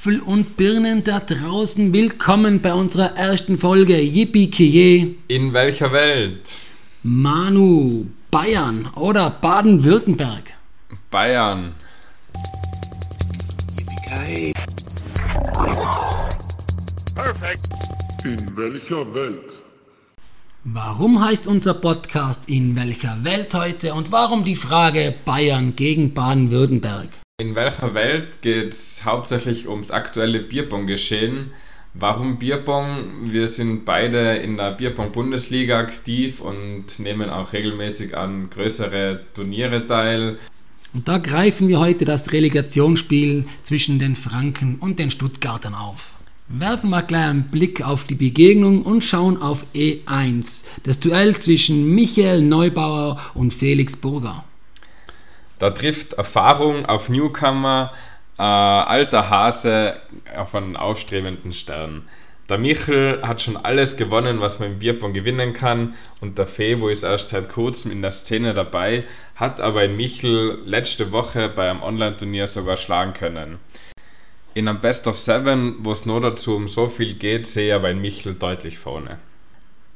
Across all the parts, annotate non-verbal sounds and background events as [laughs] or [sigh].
Äpfel und Birnen da draußen. Willkommen bei unserer ersten Folge Yippie. In welcher Welt? Manu, Bayern oder Baden-Württemberg? Bayern. Perfect. In welcher Welt? Warum heißt unser Podcast In welcher Welt heute und warum die Frage Bayern gegen Baden-Württemberg? In welcher Welt geht es hauptsächlich ums aktuelle Bierbong-Geschehen? Warum Bierbong? Wir sind beide in der Bierbong-Bundesliga aktiv und nehmen auch regelmäßig an größere Turniere teil. Und da greifen wir heute das Relegationsspiel zwischen den Franken und den Stuttgartern auf. Werfen wir gleich einen Blick auf die Begegnung und schauen auf E1, das Duell zwischen Michael Neubauer und Felix Burger. Da trifft Erfahrung auf Newcomer, äh, alter Hase auf einen aufstrebenden Stern. Der Michel hat schon alles gewonnen, was man im Bierpong gewinnen kann und der Febo ist erst seit kurzem in der Szene dabei, hat aber in Michel letzte Woche bei einem Online-Turnier sogar schlagen können. In einem Best of Seven, wo es nur dazu um so viel geht, sehe ich aber in Michel deutlich vorne.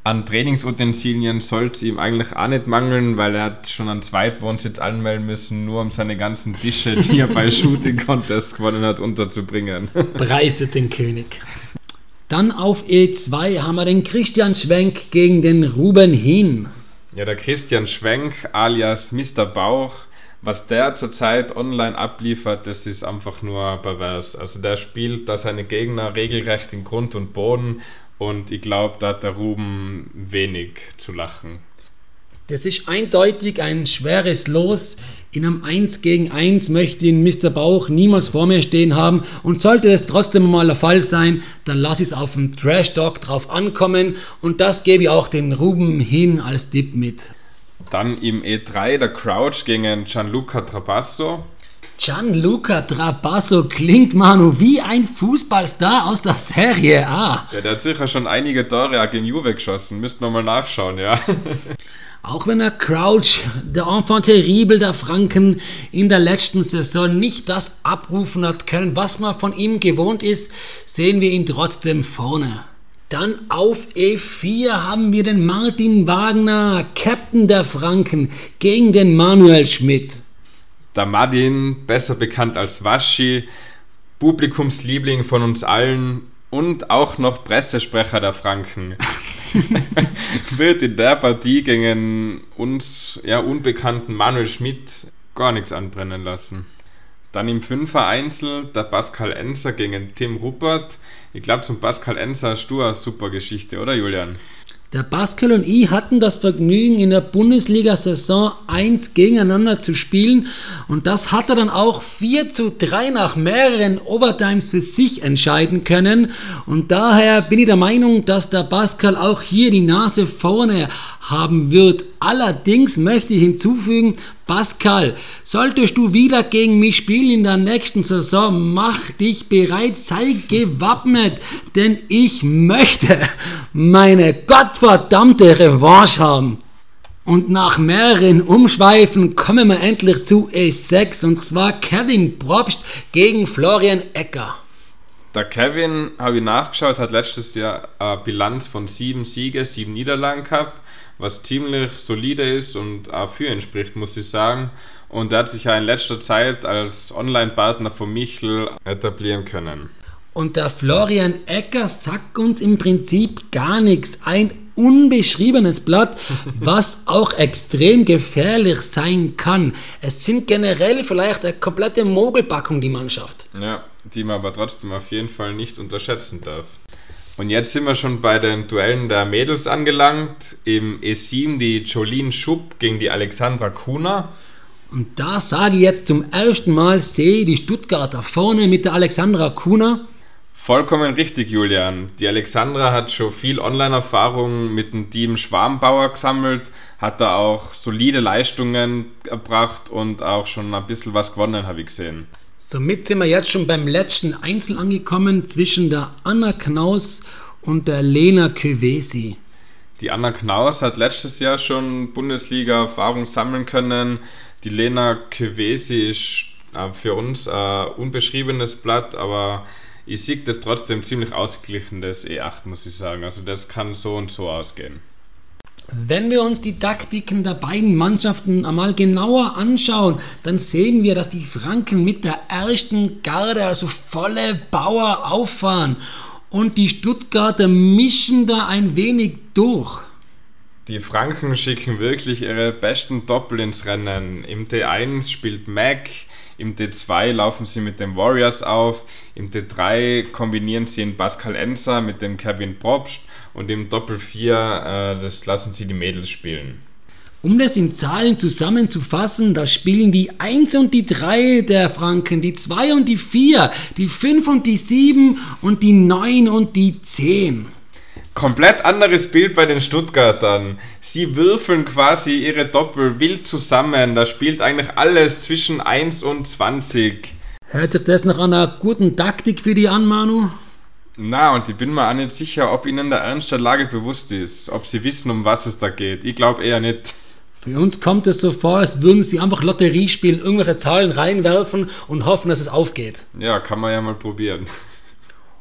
An Trainingsutensilien soll es ihm eigentlich auch nicht mangeln, weil er hat schon einen Zweitwohnsitz anmelden müssen, nur um seine ganzen Tische, die er bei Shooting Contest gewonnen hat, unterzubringen. [laughs] Preiset den König. Dann auf E2 haben wir den Christian Schwenk gegen den Ruben Hin. Ja, der Christian Schwenk alias Mr. Bauch was der zurzeit online abliefert, das ist einfach nur pervers. Also der spielt da seine Gegner regelrecht in Grund und Boden und ich glaube, da hat der Ruben wenig zu lachen. Das ist eindeutig ein schweres Los. In einem 1 gegen 1 möchte ihn Mr. Bauch niemals vor mir stehen haben. Und sollte das trotzdem mal der Fall sein, dann lasse ich es auf dem Trash Dog drauf ankommen. Und das gebe ich auch den Ruben hin als Tipp mit. Dann im E3 der Crouch gegen Gianluca Trapasso. Gianluca Trapasso klingt, Manu, wie ein Fußballstar aus der Serie A. Ja, der hat sicher schon einige Tore gegen Juve geschossen. Müssten wir mal nachschauen, ja. [laughs] Auch wenn der Crouch, der Enfant terrible der Franken, in der letzten Saison nicht das abrufen hat können, was man von ihm gewohnt ist, sehen wir ihn trotzdem vorne. Dann auf E4 haben wir den Martin Wagner, Captain der Franken, gegen den Manuel Schmidt. Der Martin, besser bekannt als Waschi, Publikumsliebling von uns allen und auch noch Pressesprecher der Franken, [laughs] wird in der Partie gegen uns ja, unbekannten Manuel Schmidt gar nichts anbrennen lassen. Dann im Fünfer Einzel der Pascal Enser gegen Tim Ruppert. Ich glaube, zum Pascal Enser hast du eine super Geschichte, oder Julian? Der Pascal und ich hatten das Vergnügen, in der Bundesliga-Saison 1 gegeneinander zu spielen und das hat er dann auch 4 zu 3 nach mehreren Overtimes für sich entscheiden können und daher bin ich der Meinung, dass der Pascal auch hier die Nase vorne haben wird. Allerdings möchte ich hinzufügen, Pascal, solltest du wieder gegen mich spielen in der nächsten Saison, mach dich bereit, sei gewappnet, denn ich möchte meine gottverdammte Revanche haben. Und nach mehreren Umschweifen kommen wir endlich zu E6 und zwar Kevin Probst gegen Florian Ecker. Der Kevin, habe ich nachgeschaut, hat letztes Jahr eine Bilanz von sieben Siege, sieben Niederlagen gehabt was ziemlich solide ist und auch für ihn spricht, muss ich sagen. Und er hat sich ja in letzter Zeit als Online-Partner von Michel etablieren können. Und der Florian Ecker sagt uns im Prinzip gar nichts. Ein unbeschriebenes Blatt, [laughs] was auch extrem gefährlich sein kann. Es sind generell vielleicht eine komplette Mogelpackung, die Mannschaft. Ja, die man aber trotzdem auf jeden Fall nicht unterschätzen darf. Und jetzt sind wir schon bei den Duellen der Mädels angelangt. Im E7 die Jolene Schupp gegen die Alexandra Kuna. Und da sage ich jetzt zum ersten Mal, sehe die Stuttgarter vorne mit der Alexandra Kuna. Vollkommen richtig, Julian. Die Alexandra hat schon viel Online-Erfahrung mit dem Team Schwarmbauer gesammelt, hat da auch solide Leistungen erbracht und auch schon ein bisschen was gewonnen, habe ich gesehen. Somit sind wir jetzt schon beim letzten Einzel angekommen zwischen der Anna Knaus und der Lena Kövesi. Die Anna Knaus hat letztes Jahr schon Bundesliga-Erfahrung sammeln können. Die Lena Kövesi ist Äh, für uns ein unbeschriebenes Blatt, aber ich sehe das trotzdem ziemlich ausgeglichen, das E8, muss ich sagen. Also das kann so und so ausgehen. Wenn wir uns die Taktiken der beiden Mannschaften einmal genauer anschauen, dann sehen wir, dass die Franken mit der ersten Garde, also volle Bauer, auffahren. Und die Stuttgarter mischen da ein wenig durch. Die Franken schicken wirklich ihre besten Doppel ins Rennen. Im T1 spielt Mac, im D2 laufen sie mit den Warriors auf, im D3 kombinieren sie in Pascal Enzer mit dem Kevin Probst und im Doppel 4 äh, das lassen sie die Mädels spielen. Um das in Zahlen zusammenzufassen, da spielen die 1 und die 3 der Franken, die 2 und die 4, die 5 und die 7 und die 9 und die 10. Komplett anderes Bild bei den Stuttgartern. Sie würfeln quasi ihre Doppel wild zusammen. Da spielt eigentlich alles zwischen 1 und 20. Hört sich das nach einer guten Taktik für die an, Manu? Na, und ich bin mir auch nicht sicher, ob ihnen der Ernst der Lage bewusst ist, ob sie wissen, um was es da geht. Ich glaube eher nicht. Für uns kommt es so vor, als würden sie einfach Lotterie spielen, irgendwelche Zahlen reinwerfen und hoffen, dass es aufgeht. Ja, kann man ja mal probieren.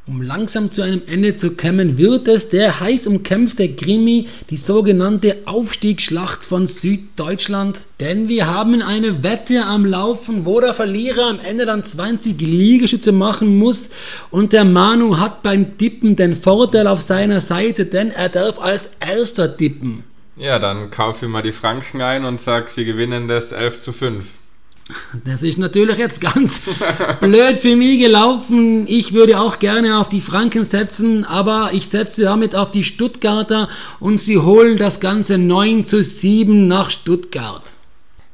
Um langsam zu einem Ende zu kommen, wird es der heiß umkämpfte Krimi, die sogenannte Aufstiegsschlacht von Süddeutschland. Denn wir haben eine Wette am Laufen, wo der Verlierer am Ende dann 20 Liegestütze machen muss. Und der Manu hat beim Tippen den Vorteil auf seiner Seite, denn er darf als erster tippen. Ja, dann kaufe ich mal die Franken ein und sag, sie gewinnen das 11 zu 5. Das ist natürlich jetzt ganz [laughs] blöd für mich gelaufen. Ich würde auch gerne auf die Franken setzen, aber ich setze damit auf die Stuttgarter und sie holen das Ganze 9 zu 7 nach Stuttgart.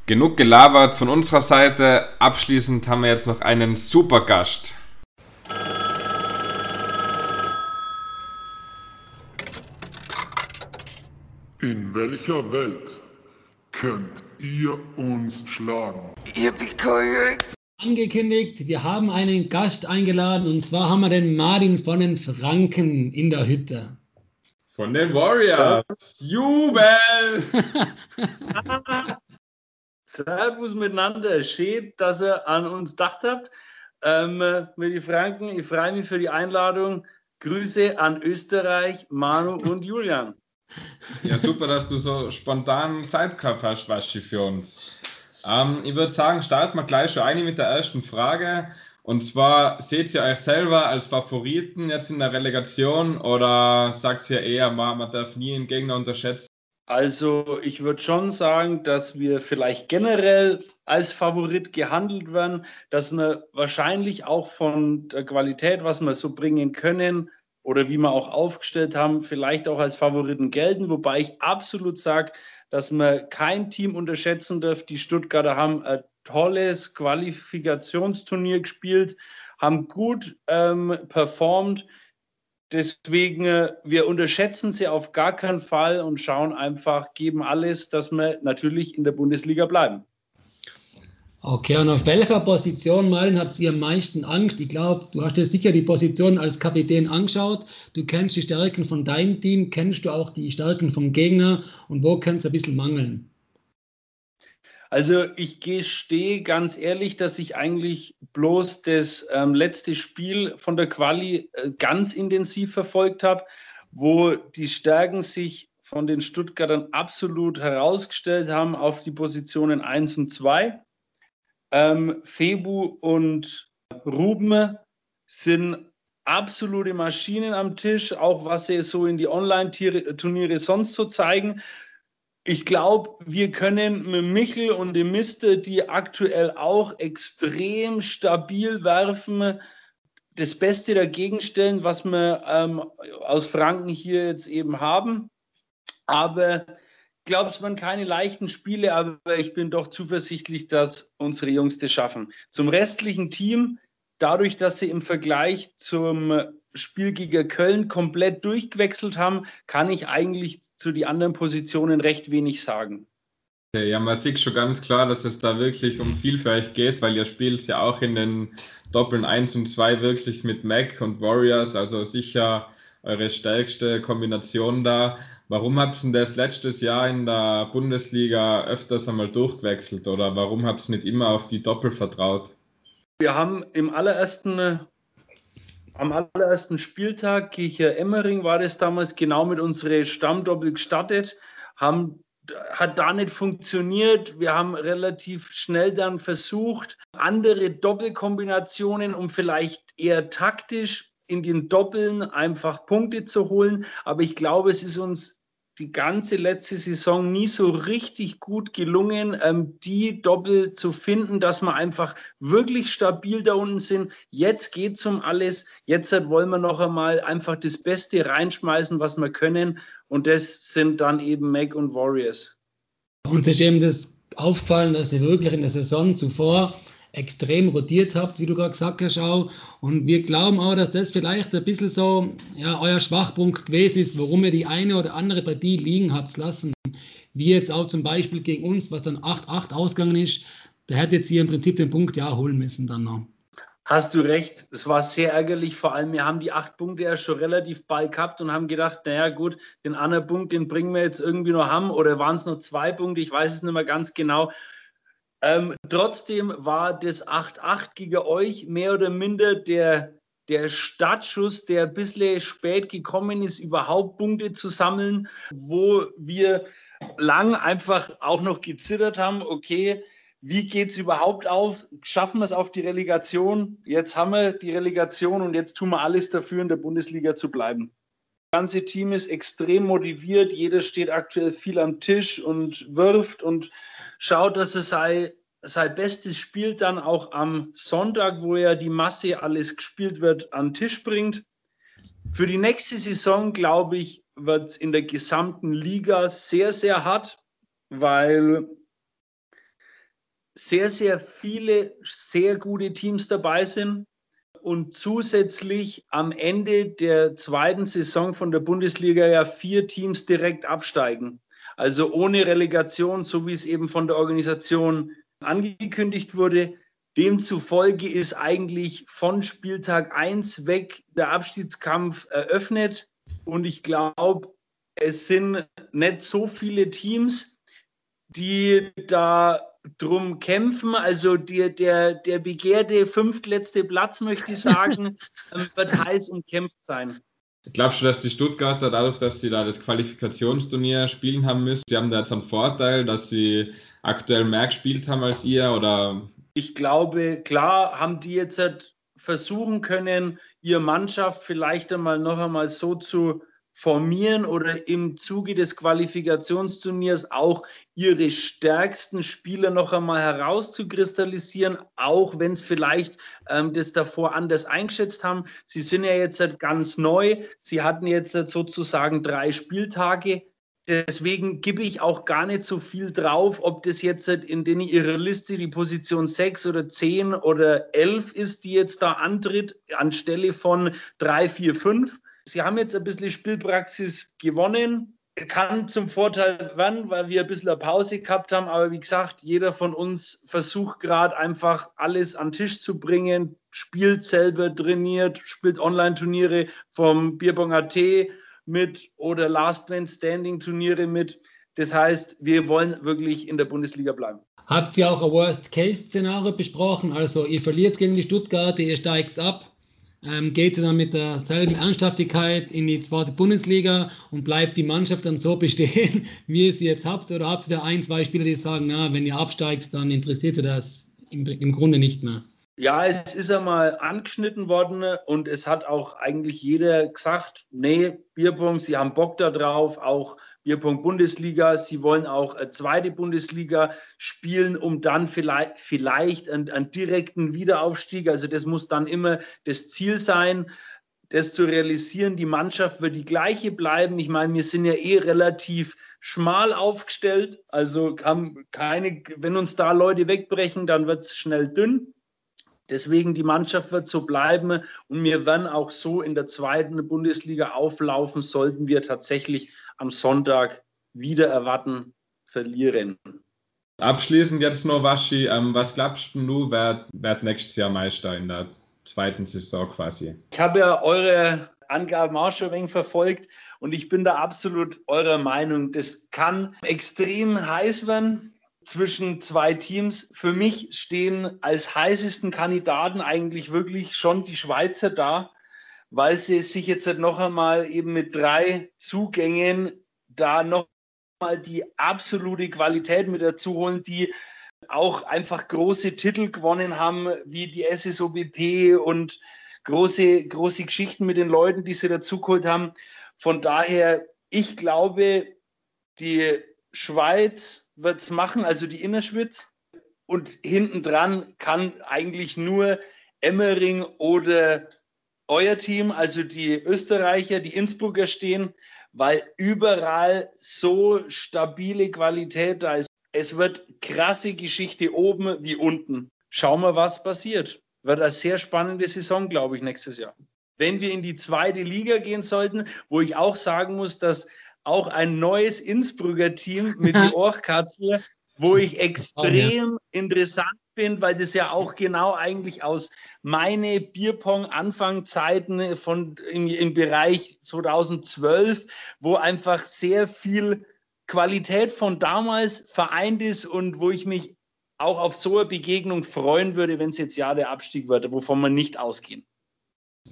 Genug gelabert von unserer Seite. Abschließend haben wir jetzt noch einen Supergast. In welcher Welt könnt ihr uns schlagen? Angekündigt, wir haben einen Gast eingeladen und zwar haben wir den Martin von den Franken in der Hütte. Von den Warriors. Jubel! [laughs] Servus miteinander. Schön, dass ihr an uns gedacht habt. Ähm, mit die Franken, ich freue mich für die Einladung. Grüße an Österreich, Manu und Julian. Ja, super, dass du so spontan Zeit gehabt hast, Waschi, für uns. Ähm, ich würde sagen, starten wir gleich schon ein mit der ersten Frage. Und zwar, seht ihr euch selber als Favoriten jetzt in der Relegation oder sagt ihr eher, man, man darf nie einen Gegner unterschätzen? Also ich würde schon sagen, dass wir vielleicht generell als Favorit gehandelt werden, dass wir wahrscheinlich auch von der Qualität, was wir so bringen können oder wie wir auch aufgestellt haben, vielleicht auch als Favoriten gelten. Wobei ich absolut sage, dass man kein Team unterschätzen darf. Die Stuttgarter haben ein tolles Qualifikationsturnier gespielt, haben gut ähm, performt. Deswegen, äh, wir unterschätzen sie auf gar keinen Fall und schauen einfach, geben alles, dass wir natürlich in der Bundesliga bleiben. Okay, und auf welcher Position, Martin, habt ihr am meisten Angst? Ich glaube, du hast dir sicher die Position als Kapitän angeschaut. Du kennst die Stärken von deinem Team, kennst du auch die Stärken vom Gegner und wo kann es ein bisschen mangeln? Also ich gestehe ganz ehrlich, dass ich eigentlich bloß das ähm, letzte Spiel von der Quali äh, ganz intensiv verfolgt habe, wo die Stärken sich von den Stuttgartern absolut herausgestellt haben auf die Positionen 1 und 2. Ähm, Febu und Ruben sind absolute Maschinen am Tisch, auch was sie so in die Online-Turniere sonst so zeigen. Ich glaube, wir können mit Michel und dem Mister, die aktuell auch extrem stabil werfen, das Beste dagegen stellen, was wir ähm, aus Franken hier jetzt eben haben. Aber glaube, es waren keine leichten Spiele, aber ich bin doch zuversichtlich, dass unsere Jungs das schaffen. Zum restlichen Team, dadurch, dass sie im Vergleich zum Spiel gegen Köln komplett durchgewechselt haben, kann ich eigentlich zu den anderen Positionen recht wenig sagen. Ja, man sieht schon ganz klar, dass es da wirklich um viel für euch geht, weil ihr spielt ja auch in den Doppeln 1 und 2 wirklich mit Mac und Warriors, also sicher eure stärkste Kombination da. Warum habt ihr das letztes Jahr in der Bundesliga öfters einmal durchgewechselt oder warum habt ihr nicht immer auf die Doppel vertraut? Wir haben im allerersten, am allerersten Spieltag, Kirche Emmering war das damals, genau mit unserer Stammdoppel gestartet, haben hat da nicht funktioniert. Wir haben relativ schnell dann versucht, andere Doppelkombinationen, um vielleicht eher taktisch in den Doppeln einfach Punkte zu holen. Aber ich glaube, es ist uns die ganze letzte Saison nie so richtig gut gelungen, ähm, die Doppel zu finden, dass wir einfach wirklich stabil da unten sind. Jetzt geht es um alles. Jetzt wollen wir noch einmal einfach das Beste reinschmeißen, was wir können. Und das sind dann eben Mac und Warriors. Uns ist eben das aufgefallen, dass ihr wirklich in der Saison zuvor extrem rotiert habt, wie du gerade gesagt hast, auch. Und wir glauben auch, dass das vielleicht ein bisschen so ja, euer Schwachpunkt gewesen ist, warum ihr die eine oder andere Partie liegen habt lassen. Wie jetzt auch zum Beispiel gegen uns, was dann 8-8 ausgegangen ist. Da hätte jetzt hier im Prinzip den Punkt ja holen müssen dann noch. Hast du recht, es war sehr ärgerlich. Vor allem, wir haben die acht Punkte ja schon relativ bald gehabt und haben gedacht, naja, gut, den anderen Punkt, den bringen wir jetzt irgendwie noch haben. Oder waren es nur zwei Punkte? Ich weiß es nicht mehr ganz genau. Ähm, trotzdem war das 8-8 gegen euch mehr oder minder der, der Startschuss, der ein bisschen spät gekommen ist, überhaupt Punkte zu sammeln, wo wir lang einfach auch noch gezittert haben, okay, wie geht es überhaupt auf? Schaffen wir es auf die Relegation? Jetzt haben wir die Relegation und jetzt tun wir alles dafür, in der Bundesliga zu bleiben. Ganze Team ist extrem motiviert. Jeder steht aktuell viel am Tisch und wirft und schaut, dass er sein, sein Bestes Spiel dann auch am Sonntag, wo ja die Masse alles gespielt wird, an den Tisch bringt. Für die nächste Saison, glaube ich, wird es in der gesamten Liga sehr, sehr hart, weil sehr, sehr viele sehr gute Teams dabei sind und zusätzlich am Ende der zweiten Saison von der Bundesliga ja vier Teams direkt absteigen. Also ohne Relegation, so wie es eben von der Organisation angekündigt wurde. Demzufolge ist eigentlich von Spieltag 1 weg der Abstiegskampf eröffnet. Und ich glaube, es sind nicht so viele Teams, die da drum kämpfen. Also der, der, der begehrte fünftletzte Platz, möchte ich sagen, [laughs] ähm, wird heiß umkämpft sein. Glaubst du, dass die Stuttgarter dadurch, dass sie da das Qualifikationsturnier spielen haben müssen, sie haben da jetzt einen Vorteil, dass sie aktuell mehr gespielt haben als ihr oder? Ich glaube, klar haben die jetzt halt versuchen können, ihre Mannschaft vielleicht einmal noch einmal so zu formieren oder im Zuge des Qualifikationsturniers auch ihre stärksten Spieler noch einmal herauszukristallisieren, auch wenn es vielleicht ähm, das davor anders eingeschätzt haben. Sie sind ja jetzt halt ganz neu. Sie hatten jetzt halt sozusagen drei Spieltage. Deswegen gebe ich auch gar nicht so viel drauf, ob das jetzt halt in denen ihrer Liste die Position 6 oder 10 oder 11 ist, die jetzt da antritt, anstelle von 3, 4, 5 Sie haben jetzt ein bisschen Spielpraxis gewonnen. Kann zum Vorteil werden, weil wir ein bisschen eine Pause gehabt haben. Aber wie gesagt, jeder von uns versucht gerade einfach alles an den Tisch zu bringen, spielt selber, trainiert, spielt Online-Turniere vom Bierbong AT mit oder Last Man Standing Turniere mit. Das heißt, wir wollen wirklich in der Bundesliga bleiben. Habt ihr auch ein Worst-Case-Szenario besprochen? Also ihr verliert gegen die Stuttgart, ihr steigt ab ähm, geht sie dann mit derselben Ernsthaftigkeit in die zweite Bundesliga und bleibt die Mannschaft dann so [laughs] bestehen, wie ihr sie jetzt habt? Oder habt ihr da ein, zwei Spieler, die sagen, na, wenn ihr absteigt, dann interessiert ihr das im, im Grunde nicht mehr? Ja, es ist einmal angeschnitten worden und es hat auch eigentlich jeder gesagt, nee, Bierpunkt, sie haben Bock da drauf, auch Bierpunkt Bundesliga. Sie wollen auch eine zweite Bundesliga spielen, um dann vielleicht, vielleicht einen, einen direkten Wiederaufstieg, also das muss dann immer das Ziel sein, das zu realisieren. Die Mannschaft wird die gleiche bleiben. Ich meine, wir sind ja eh relativ schmal aufgestellt. Also haben keine, wenn uns da Leute wegbrechen, dann wird es schnell dünn. Deswegen die Mannschaft wird so bleiben und wir werden auch so in der zweiten Bundesliga auflaufen, sollten wir tatsächlich am Sonntag wieder erwarten verlieren. Abschließend jetzt noch, Waschi, ähm, was glaubst du, wer wird nächstes Jahr Meister in der zweiten Saison quasi? Ich habe ja eure Angaben auch schon ein wenig verfolgt und ich bin da absolut eurer Meinung. Das kann extrem heiß werden zwischen zwei Teams. Für mich stehen als heißesten Kandidaten eigentlich wirklich schon die Schweizer da, weil sie sich jetzt noch einmal eben mit drei Zugängen da noch mal die absolute Qualität mit dazu holen, die auch einfach große Titel gewonnen haben, wie die SSOBP und große, große Geschichten mit den Leuten, die sie dazu geholt haben. Von daher, ich glaube, die Schweiz wird es machen, also die Innerschwitz. Und hinten dran kann eigentlich nur Emmering oder euer Team, also die Österreicher, die Innsbrucker stehen, weil überall so stabile Qualität da ist. Es wird krasse Geschichte oben wie unten. Schauen wir, was passiert. Wird eine sehr spannende Saison, glaube ich, nächstes Jahr. Wenn wir in die zweite Liga gehen sollten, wo ich auch sagen muss, dass auch ein neues Innsbrucker Team mit [laughs] die Orchkatzel, wo ich extrem interessant finde, weil das ja auch genau eigentlich aus meine Bierpong-Anfangzeiten von im, im Bereich 2012, wo einfach sehr viel Qualität von damals vereint ist und wo ich mich auch auf so eine Begegnung freuen würde, wenn es jetzt ja der Abstieg wird, wovon wir nicht ausgehen.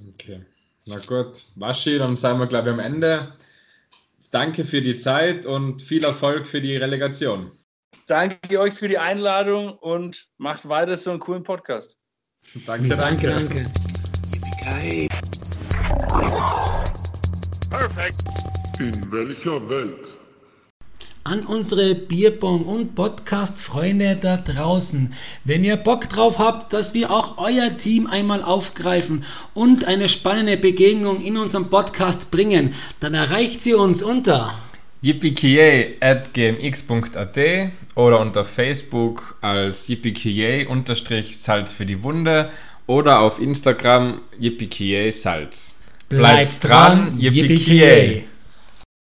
Okay, na gut. Waschi, dann sind wir, glaube ich, am Ende. Danke für die Zeit und viel Erfolg für die Relegation. Danke euch für die Einladung und macht weiter so einen coolen Podcast. danke, danke. danke. Perfekt. In welcher Welt? An unsere Bierbong- und Podcast-Freunde da draußen. Wenn ihr Bock drauf habt, dass wir auch euer Team einmal aufgreifen und eine spannende Begegnung in unserem Podcast bringen, dann erreicht sie uns unter yippie.gmx.at oder unter Facebook als yippie-salz für die Wunde oder auf Instagram yippie salz. Bleibt dran, yippie